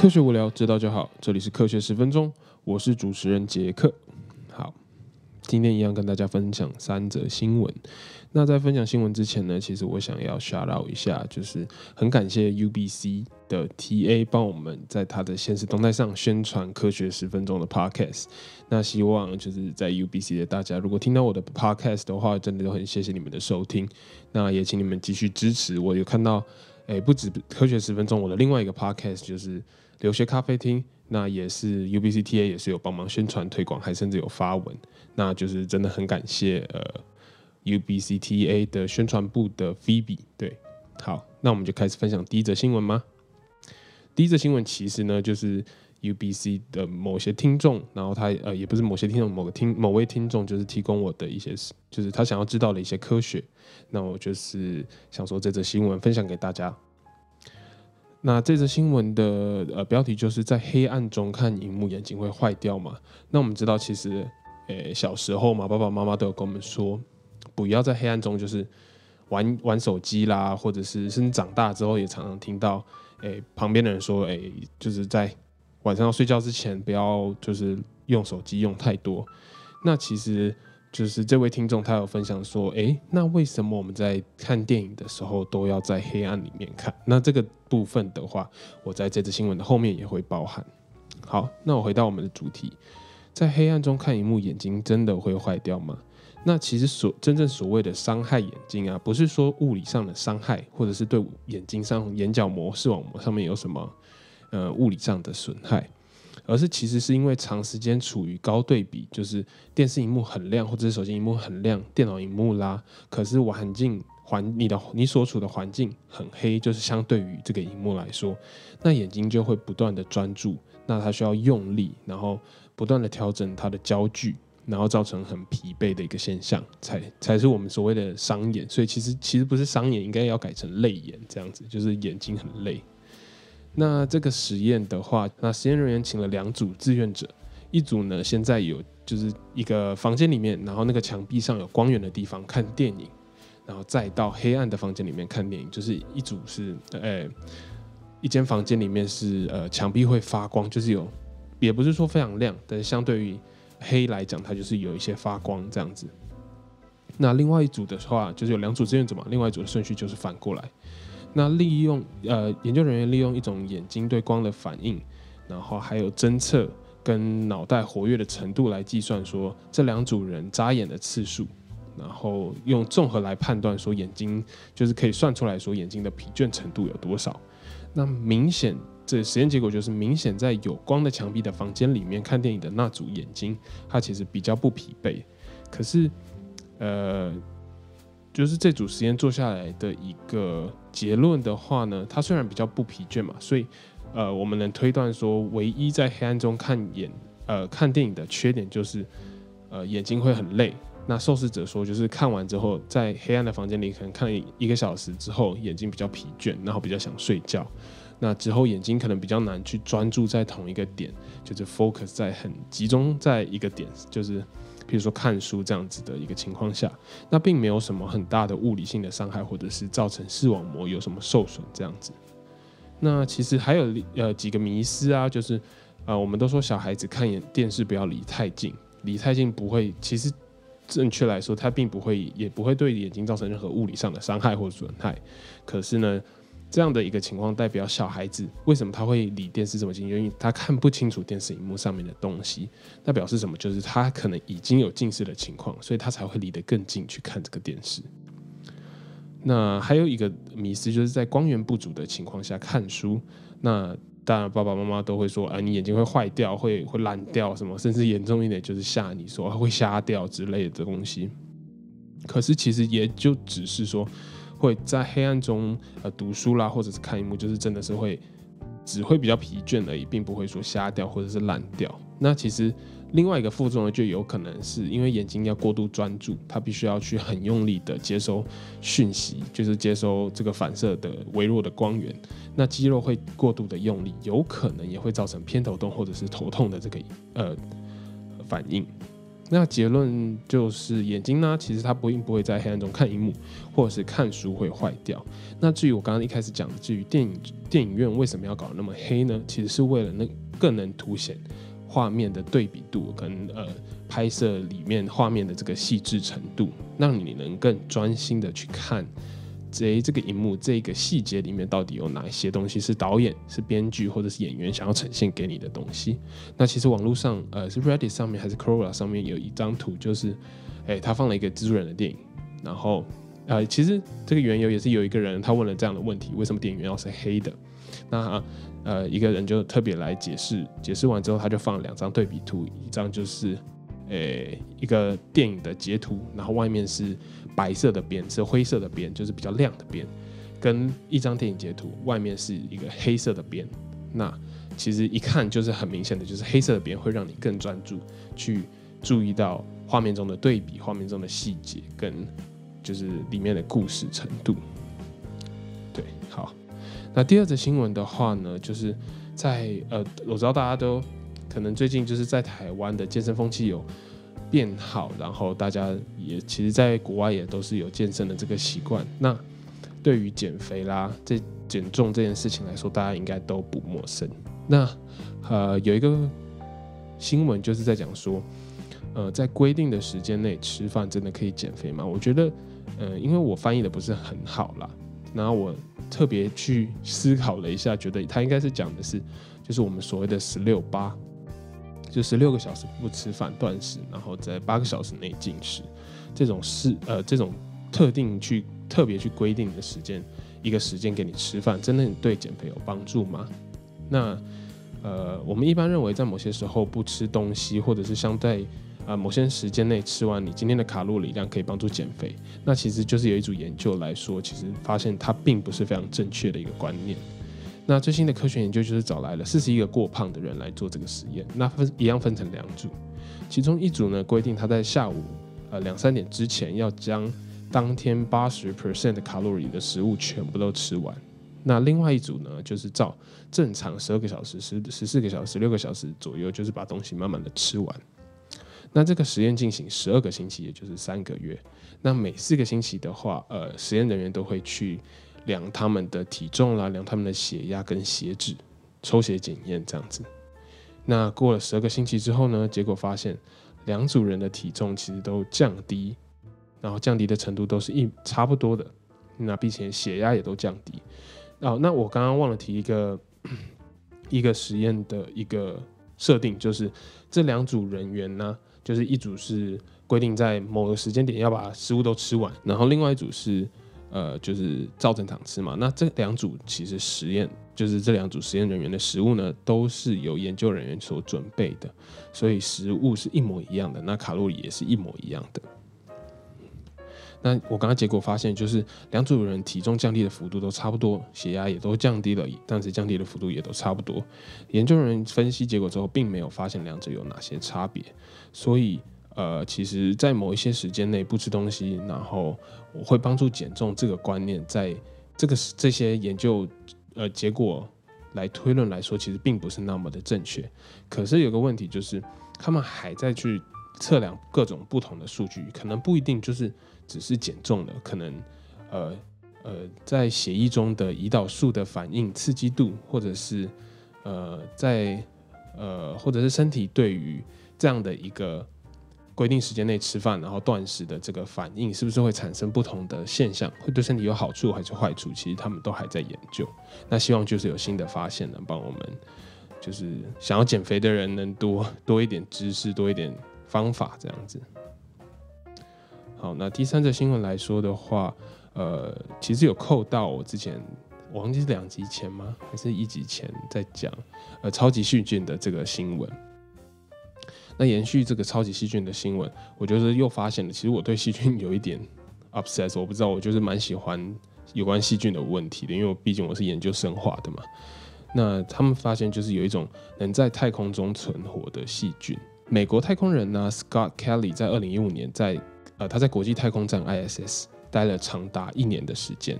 科学无聊，知道就好。这里是科学十分钟，我是主持人杰克。好，今天一样跟大家分享三则新闻。那在分享新闻之前呢，其实我想要 shout out 一下，就是很感谢 UBC 的 TA 帮我们在他的现实动态上宣传科学十分钟的 podcast。那希望就是在 UBC 的大家，如果听到我的 podcast 的话，真的都很谢谢你们的收听。那也请你们继续支持。我有看到，诶，不止科学十分钟，我的另外一个 podcast 就是留学咖啡厅，那也是 UBC TA 也是有帮忙宣传推广，还甚至有发文。那就是真的很感谢呃。UBCTA 的宣传部的 Phoebe，对，好，那我们就开始分享第一则新闻吗？第一则新闻其实呢，就是 UBC 的某些听众，然后他呃，也不是某些听众，某个听某位听众，就是提供我的一些，就是他想要知道的一些科学，那我就是想说这则新闻分享给大家。那这则新闻的呃标题就是在黑暗中看荧幕眼睛会坏掉嘛？那我们知道其实，呃，小时候嘛，爸爸妈妈都有跟我们说。不要在黑暗中就是玩玩手机啦，或者是甚至长大之后也常常听到，诶旁边的人说，诶就是在晚上要睡觉之前不要就是用手机用太多。那其实就是这位听众他有分享说，诶那为什么我们在看电影的时候都要在黑暗里面看？那这个部分的话，我在这则新闻的后面也会包含。好，那我回到我们的主题，在黑暗中看荧幕，眼睛真的会坏掉吗？那其实所真正所谓的伤害眼睛啊，不是说物理上的伤害，或者是对眼睛上眼角膜、视网膜上面有什么呃物理上的损害，而是其实是因为长时间处于高对比，就是电视荧幕很亮，或者是手机荧幕很亮，电脑荧幕啦，可是环境环你的你所处的环境很黑，就是相对于这个荧幕来说，那眼睛就会不断的专注，那它需要用力，然后不断的调整它的焦距。然后造成很疲惫的一个现象，才才是我们所谓的伤眼。所以其实其实不是伤眼，应该要改成泪眼这样子，就是眼睛很累。那这个实验的话，那实验人员请了两组志愿者，一组呢现在有就是一个房间里面，然后那个墙壁上有光源的地方看电影，然后再到黑暗的房间里面看电影。就是一组是呃一间房间里面是呃墙壁会发光，就是有也不是说非常亮，但是相对于黑来讲，它就是有一些发光这样子。那另外一组的话，就是有两组志愿者嘛，另外一组的顺序就是反过来。那利用呃研究人员利用一种眼睛对光的反应，然后还有侦测跟脑袋活跃的程度来计算说这两组人眨眼的次数，然后用综合来判断说眼睛就是可以算出来说眼睛的疲倦程度有多少。那明显。这实验结果就是，明显在有光的墙壁的房间里面看电影的那组眼睛，它其实比较不疲惫。可是，呃，就是这组实验做下来的一个结论的话呢，它虽然比较不疲倦嘛，所以，呃，我们能推断说，唯一在黑暗中看眼，呃，看电影的缺点就是，呃，眼睛会很累。那受试者说，就是看完之后，在黑暗的房间里可能看一个小时之后，眼睛比较疲倦，然后比较想睡觉。那之后眼睛可能比较难去专注在同一个点，就是 focus 在很集中在一个点，就是比如说看书这样子的一个情况下，那并没有什么很大的物理性的伤害，或者是造成视网膜有什么受损这样子。那其实还有呃几个迷思啊，就是呃我们都说小孩子看眼电视不要离太近，离太近不会，其实正确来说它并不会，也不会对眼睛造成任何物理上的伤害或损害。可是呢。这样的一个情况代表小孩子为什么他会离电视这么近？因为他看不清楚电视荧幕上面的东西。那表示什么？就是他可能已经有近视的情况，所以他才会离得更近去看这个电视。那还有一个迷思，就是在光源不足的情况下看书。那当然爸爸妈妈都会说：“啊，你眼睛会坏掉，会会烂掉，什么甚至严重一点就是吓你说会瞎掉之类的东西。”可是其实也就只是说。会在黑暗中呃读书啦，或者是看一幕，就是真的是会只会比较疲倦而已，并不会说瞎掉或者是烂掉。那其实另外一个副作用就有可能是因为眼睛要过度专注，它必须要去很用力的接收讯息，就是接收这个反射的微弱的光源。那肌肉会过度的用力，有可能也会造成偏头痛或者是头痛的这个呃反应。那结论就是眼睛呢，其实它不并不会在黑暗中看荧幕，或者是看书会坏掉。那至于我刚刚一开始讲的，至于电影电影院为什么要搞那么黑呢？其实是为了那更能凸显画面的对比度跟呃拍摄里面画面的这个细致程度，让你能更专心的去看。这这个荧幕这个细节里面到底有哪一些东西是导演、是编剧或者是演员想要呈现给你的东西？那其实网络上，呃，是 Reddit 上面还是 c o r o l a 上面有一张图，就是，哎，他放了一个蜘蛛人的电影，然后，呃，其实这个缘由也是有一个人他问了这样的问题：为什么电影院要是黑的？那，呃，一个人就特别来解释，解释完之后，他就放两张对比图，一张就是。诶，一个电影的截图，然后外面是白色的边，是灰色的边，就是比较亮的边，跟一张电影截图，外面是一个黑色的边。那其实一看就是很明显的，就是黑色的边会让你更专注去注意到画面中的对比，画面中的细节跟就是里面的故事程度。对，好。那第二则新闻的话呢，就是在呃，我知道大家都。可能最近就是在台湾的健身风气有变好，然后大家也其实，在国外也都是有健身的这个习惯。那对于减肥啦、这减重这件事情来说，大家应该都不陌生。那呃，有一个新闻就是在讲说，呃，在规定的时间内吃饭真的可以减肥吗？我觉得，呃，因为我翻译的不是很好啦，然后我特别去思考了一下，觉得他应该是讲的是，就是我们所谓的十六八。就十六个小时不吃饭断食，然后在八个小时内进食，这种是呃这种特定去特别去规定的时间，一个时间给你吃饭，真的对减肥有帮助吗？那呃我们一般认为在某些时候不吃东西，或者是相对啊某些时间内吃完你今天的卡路里量可以帮助减肥，那其实就是有一组研究来说，其实发现它并不是非常正确的一个观念。那最新的科学研究就是找来了四十一个过胖的人来做这个实验，那分一样分成两组，其中一组呢规定他在下午呃两三点之前要将当天八十 percent 的卡路里的食物全部都吃完，那另外一组呢就是照正常十二个小时、十十四个小时、六个小时左右，就是把东西慢慢的吃完。那这个实验进行十二个星期，也就是三个月。那每四个星期的话，呃，实验人员都会去。量他们的体重啦，量他们的血压跟血脂，抽血检验这样子。那过了十二个星期之后呢，结果发现两组人的体重其实都降低，然后降低的程度都是一差不多的。那并且血压也都降低。哦，那我刚刚忘了提一个 一个实验的一个设定，就是这两组人员呢，就是一组是规定在某个时间点要把食物都吃完，然后另外一组是。呃，就是照正常吃嘛。那这两组其实实验，就是这两组实验人员的食物呢，都是由研究人员所准备的，所以食物是一模一样的，那卡路里也是一模一样的。那我刚刚结果发现，就是两组人体重降低的幅度都差不多，血压也都降低了，但是降低的幅度也都差不多。研究人员分析结果之后，并没有发现两者有哪些差别，所以。呃，其实，在某一些时间内不吃东西，然后我会帮助减重这个观念，在这个这些研究呃结果来推论来说，其实并不是那么的正确。可是有个问题就是，他们还在去测量各种不同的数据，可能不一定就是只是减重的，可能呃呃在血液中的胰岛素的反应刺激度，或者是呃在呃或者是身体对于这样的一个。规定时间内吃饭，然后断食的这个反应是不是会产生不同的现象？会对身体有好处还是坏处？其实他们都还在研究。那希望就是有新的发现，能帮我们，就是想要减肥的人能多多一点知识，多一点方法这样子。好，那第三则新闻来说的话，呃，其实有扣到我之前，我忘记是两集前吗？还是一集前在讲呃超级细菌的这个新闻。那延续这个超级细菌的新闻，我觉得又发现了，其实我对细菌有一点 obsess，我不知道，我就是蛮喜欢有关细菌的问题的，因为我毕竟我是研究生化的嘛。那他们发现就是有一种能在太空中存活的细菌。美国太空人呢，Scott Kelly 在二零一五年在呃他在国际太空站 ISS 待了长达一年的时间，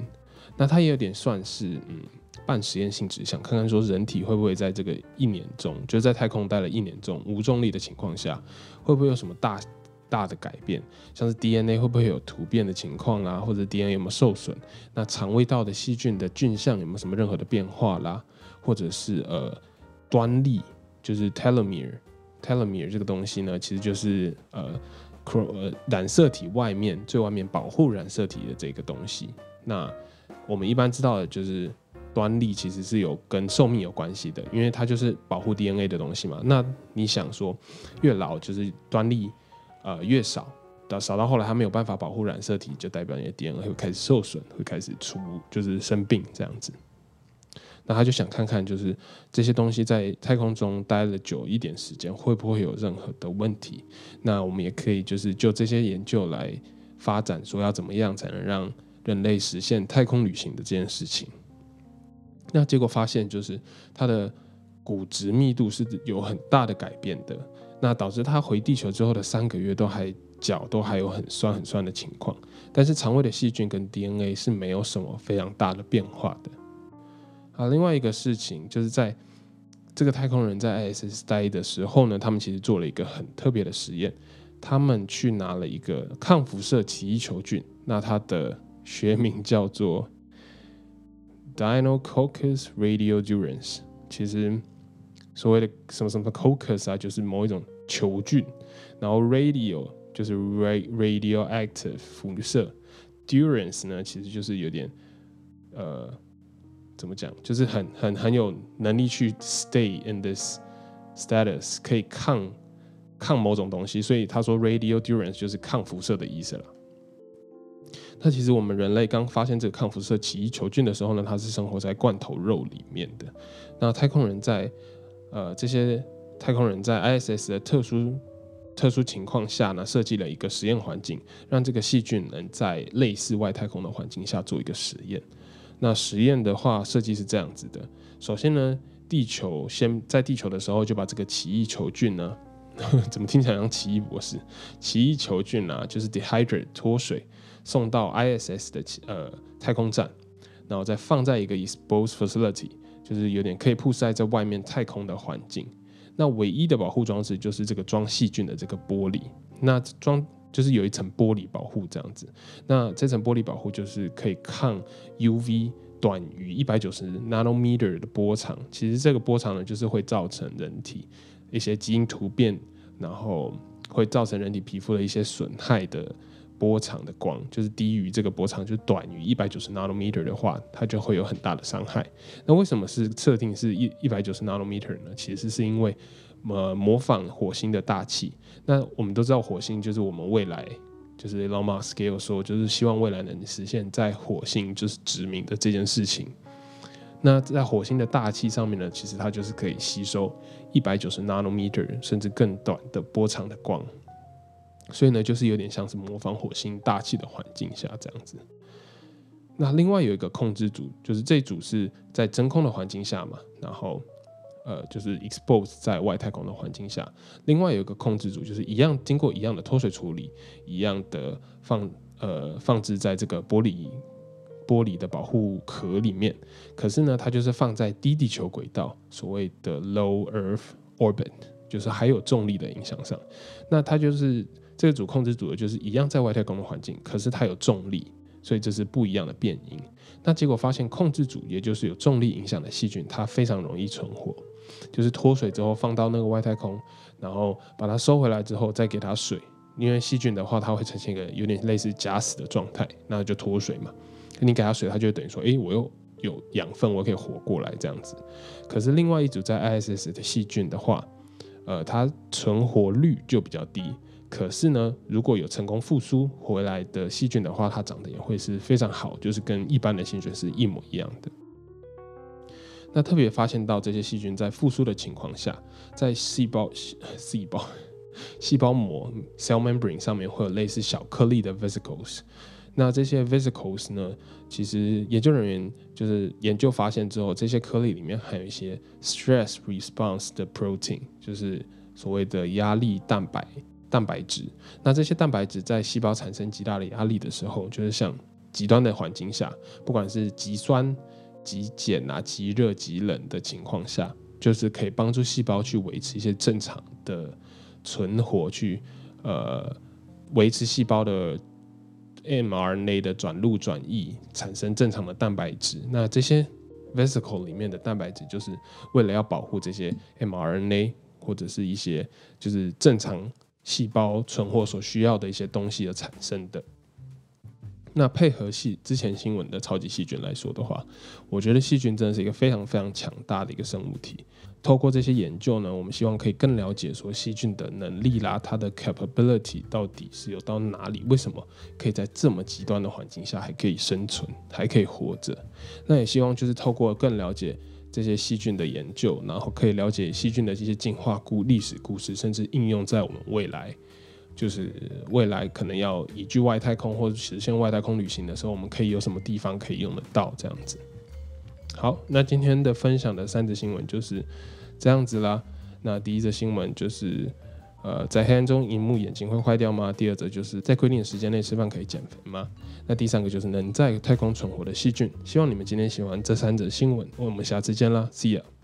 那他也有点算是嗯。半实验性质，想看看说人体会不会在这个一年中，就是在太空待了一年中无重力的情况下，会不会有什么大大的改变，像是 DNA 会不会有突变的情况啦，或者 DNA 有没有受损？那肠胃道的细菌的菌相有没有什么任何的变化啦？或者是呃端粒，就是 telomere，telomere 这个东西呢，其实就是呃呃染色体外面最外面保护染色体的这个东西。那我们一般知道的就是。端粒其实是有跟寿命有关系的，因为它就是保护 DNA 的东西嘛。那你想说，越老就是端粒呃越少，到少到后来它没有办法保护染色体，就代表你的 DNA 会开始受损，会开始出就是生病这样子。那他就想看看，就是这些东西在太空中待了久一点时间，会不会有任何的问题？那我们也可以就是就这些研究来发展，说要怎么样才能让人类实现太空旅行的这件事情。那结果发现，就是它的骨质密度是有很大的改变的，那导致他回地球之后的三个月都还脚都还有很酸很酸的情况，但是肠胃的细菌跟 DNA 是没有什么非常大的变化的。啊，另外一个事情就是在这个太空人在 ISS 待的时候呢，他们其实做了一个很特别的实验，他们去拿了一个抗辐射奇异球菌，那它的学名叫做。Dinococcus radiodurans，其实所谓的什么什么 coccus 啊，就是某一种球菌，然后 radio 就是 radioactive 辐射，durans 呢其实就是有点呃怎么讲，就是很很很有能力去 stay in this status，可以抗抗某种东西，所以他说 radiodurans 就是抗辐射的意思了。那其实我们人类刚发现这个抗辐射奇异球菌的时候呢，它是生活在罐头肉里面的。那太空人在呃这些太空人在 ISS 的特殊特殊情况下呢，设计了一个实验环境，让这个细菌能在类似外太空的环境下做一个实验。那实验的话，设计是这样子的：首先呢，地球先在地球的时候就把这个奇异球菌呢，怎么听起来像奇异博士？奇异球菌啊，就是 dehydrate 脱水。送到 ISS 的呃太空站，然后再放在一个 exposed facility，就是有点可以曝晒在外面太空的环境。那唯一的保护装置就是这个装细菌的这个玻璃。那装就是有一层玻璃保护这样子。那这层玻璃保护就是可以抗 UV 短于一百九十 nanometer 的波长。其实这个波长呢，就是会造成人体一些基因突变，然后会造成人体皮肤的一些损害的。波长的光就是低于这个波长，就短于一百九十纳米的的话，它就会有很大的伤害。那为什么是设定是一一百九十纳米呢？其实是因为呃模仿火星的大气。那我们都知道火星就是我们未来就是 Elon Musk 有说，就是希望未来能实现在火星就是殖民的这件事情。那在火星的大气上面呢，其实它就是可以吸收一百九十 nanometer 甚至更短的波长的光。所以呢，就是有点像是模仿火星大气的环境下这样子。那另外有一个控制组，就是这组是在真空的环境下嘛，然后呃，就是 expose 在外太空的环境下。另外有一个控制组，就是一样经过一样的脱水处理，一样的放呃放置在这个玻璃玻璃的保护壳里面。可是呢，它就是放在低地球轨道，所谓的 low Earth orbit，就是还有重力的影响上。那它就是。这个组控制组的就是一样在外太空的环境，可是它有重力，所以这是不一样的变因。那结果发现控制组，也就是有重力影响的细菌，它非常容易存活。就是脱水之后放到那个外太空，然后把它收回来之后再给它水，因为细菌的话它会呈现一个有点类似假死的状态，那就脱水嘛。你给它水，它就等于说，诶，我又有养分，我可以活过来这样子。可是另外一组在 ISS 的细菌的话，呃，它存活率就比较低。可是呢，如果有成功复苏回来的细菌的话，它长得也会是非常好，就是跟一般的细菌是一模一样的。那特别发现到这些细菌在复苏的情况下，在细胞细胞 细胞膜 cell membrane 上面会有类似小颗粒的 vesicles。那这些 vesicles 呢，其实研究人员就是研究发现之后，这些颗粒里面还有一些 stress response 的 protein，就是所谓的压力蛋白。蛋白质，那这些蛋白质在细胞产生极大的压力的时候，就是像极端的环境下，不管是极酸、极碱啊、极热、极冷的情况下，就是可以帮助细胞去维持一些正常的存活，去呃维持细胞的 mRNA 的转录转译，产生正常的蛋白质。那这些 vesicle 里面的蛋白质，就是为了要保护这些 mRNA 或者是一些就是正常细胞存活所需要的一些东西而产生的。那配合细之前新闻的超级细菌来说的话，我觉得细菌真的是一个非常非常强大的一个生物体。透过这些研究呢，我们希望可以更了解说细菌的能力啦，它的 capability 到底是有到哪里？为什么可以在这么极端的环境下还可以生存，还可以活着？那也希望就是透过更了解这些细菌的研究，然后可以了解细菌的这些进化故历史故事，甚至应用在我们未来，就是未来可能要移居外太空或者实现外太空旅行的时候，我们可以有什么地方可以用得到这样子。好，那今天的分享的三则新闻就是这样子啦。那第一则新闻就是，呃，在黑暗中荧幕眼睛会坏掉吗？第二则就是在规定的时间内吃饭可以减肥吗？那第三个就是能在太空存活的细菌。希望你们今天喜欢这三则新闻，我们下次见啦，See you。